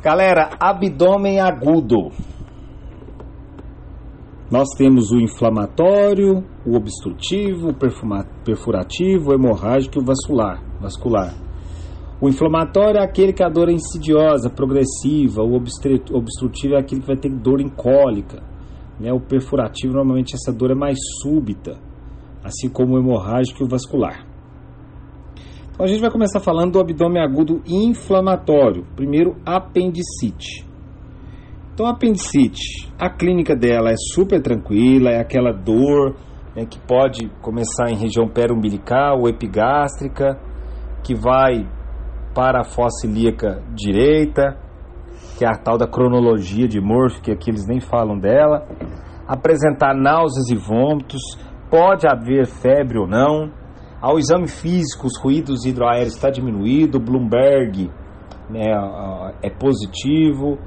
Galera, abdômen agudo. Nós temos o inflamatório, o obstrutivo, o perfurativo, o hemorrágico e o vascular. vascular. O inflamatório é aquele que a dor é insidiosa, progressiva. O obstrutivo é aquele que vai ter dor em. Né? O perfurativo, normalmente, essa dor é mais súbita, assim como o hemorrágico e o vascular. Então, a gente vai começar falando do abdômen agudo inflamatório. Primeiro, apendicite. Então, apendicite, a clínica dela é super tranquila, é aquela dor né, que pode começar em região perumbilical ou epigástrica, que vai para a fossa ilíaca direita, que é a tal da cronologia de Murphy, que aqui eles nem falam dela, apresentar náuseas e vômitos, pode haver febre ou não, ao exame físico, os ruídos hidroaéreos está diminuído, o Bloomberg né, é positivo,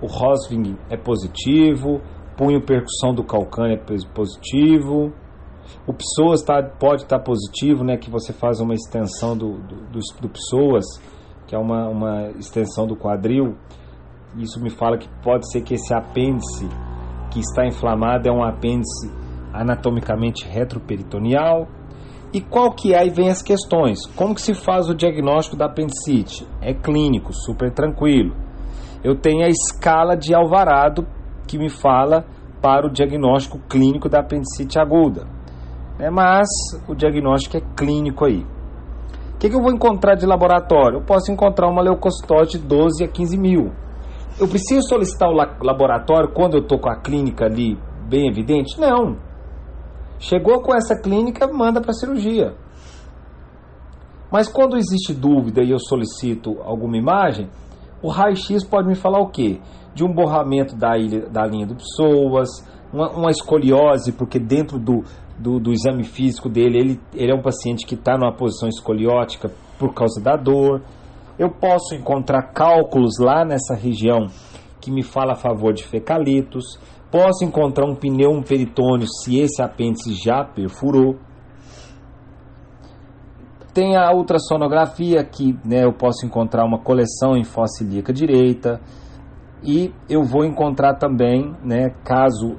o Rosling é positivo, punho percussão do calcâneo é positivo, o Psoas tá, pode estar tá positivo, né, que você faz uma extensão do, do, do, do Psoas, que é uma, uma extensão do quadril, isso me fala que pode ser que esse apêndice que está inflamado é um apêndice anatomicamente retroperitoneal, e qual que é? Aí vem as questões. Como que se faz o diagnóstico da apendicite? É clínico, super tranquilo. Eu tenho a escala de Alvarado que me fala para o diagnóstico clínico da apendicite aguda. É, mas o diagnóstico é clínico aí. O que, que, eu vou encontrar de laboratório? Eu posso encontrar uma leucocitose de 12 a 15 mil. Eu preciso solicitar o laboratório quando eu estou com a clínica ali bem evidente? Não. Chegou com essa clínica, manda para cirurgia. Mas quando existe dúvida e eu solicito alguma imagem, o raio-x pode me falar o quê? De um borramento da, ilha, da linha do pessoas, uma, uma escoliose, porque dentro do, do, do, exame físico dele, ele, ele é um paciente que está numa posição escoliótica por causa da dor. Eu posso encontrar cálculos lá nessa região que me fala a favor de fecalitos. Posso encontrar um pneu, um peritônio, se esse apêndice já perfurou. Tem a ultrassonografia, que né, eu posso encontrar uma coleção em fossa ilíaca direita. E eu vou encontrar também, né, caso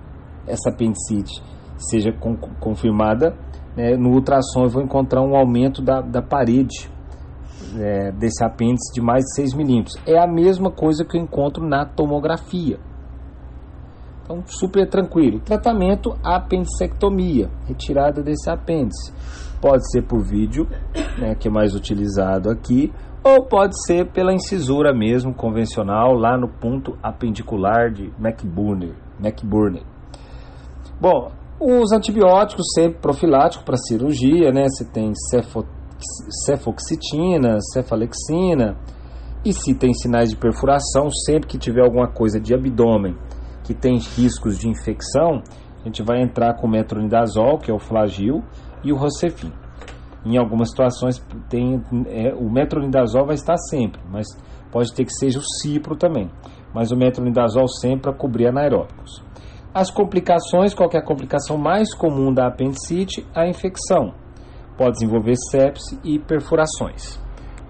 essa apendicite seja com, confirmada, né, no ultrassom eu vou encontrar um aumento da, da parede é, desse apêndice de mais de 6 milímetros. É a mesma coisa que eu encontro na tomografia. Então, super tranquilo. Tratamento apendicectomia, retirada desse apêndice. Pode ser por vídeo, né, que é mais utilizado aqui, ou pode ser pela incisura mesmo, convencional, lá no ponto apendicular de McBurner. McBurner. Bom, os antibióticos sempre profiláticos para cirurgia, né? Você tem cefo, cefoxitina, cefalexina, e se tem sinais de perfuração, sempre que tiver alguma coisa de abdômen que tem riscos de infecção, a gente vai entrar com o metronidazol, que é o flagil, e o rocefin. Em algumas situações, tem, é, o metronidazol vai estar sempre, mas pode ter que seja o cipro também. Mas o metronidazol sempre para cobrir anaeróbicos. As complicações, qual é a complicação mais comum da apendicite? A infecção. Pode desenvolver sepse e perfurações.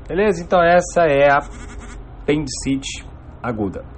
Beleza? Então essa é a apendicite aguda.